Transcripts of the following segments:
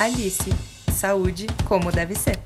Alice, saúde como deve ser.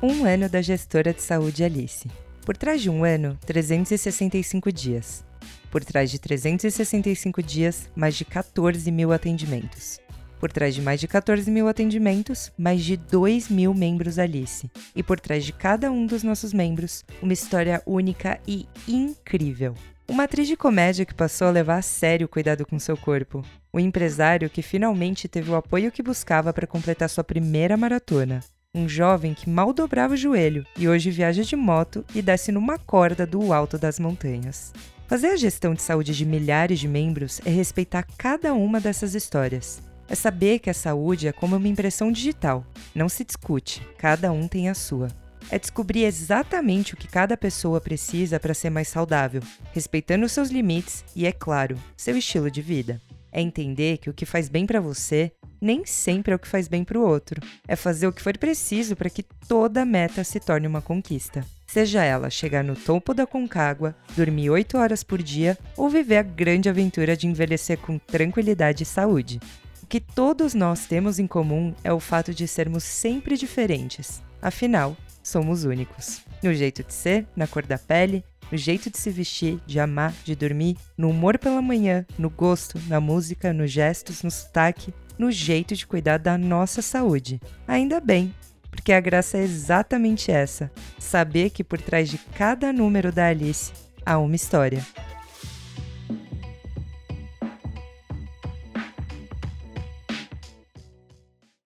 Um ano da gestora de saúde Alice. Por trás de um ano, 365 dias. Por trás de 365 dias, mais de 14 mil atendimentos. Por trás de mais de 14 mil atendimentos, mais de 2 mil membros Alice. E por trás de cada um dos nossos membros, uma história única e incrível. Uma atriz de comédia que passou a levar a sério o cuidado com seu corpo. O empresário que finalmente teve o apoio que buscava para completar sua primeira maratona. Um jovem que mal dobrava o joelho e hoje viaja de moto e desce numa corda do alto das montanhas. Fazer a gestão de saúde de milhares de membros é respeitar cada uma dessas histórias é saber que a saúde é como uma impressão digital. Não se discute, cada um tem a sua. É descobrir exatamente o que cada pessoa precisa para ser mais saudável, respeitando seus limites e, é claro, seu estilo de vida. É entender que o que faz bem para você nem sempre é o que faz bem para o outro. É fazer o que for preciso para que toda meta se torne uma conquista. Seja ela chegar no topo da Concagua, dormir 8 horas por dia ou viver a grande aventura de envelhecer com tranquilidade e saúde que todos nós temos em comum é o fato de sermos sempre diferentes. Afinal, somos únicos. No jeito de ser, na cor da pele, no jeito de se vestir, de amar, de dormir, no humor pela manhã, no gosto, na música, nos gestos, no sotaque, no jeito de cuidar da nossa saúde. Ainda bem, porque a graça é exatamente essa: saber que por trás de cada número da Alice há uma história.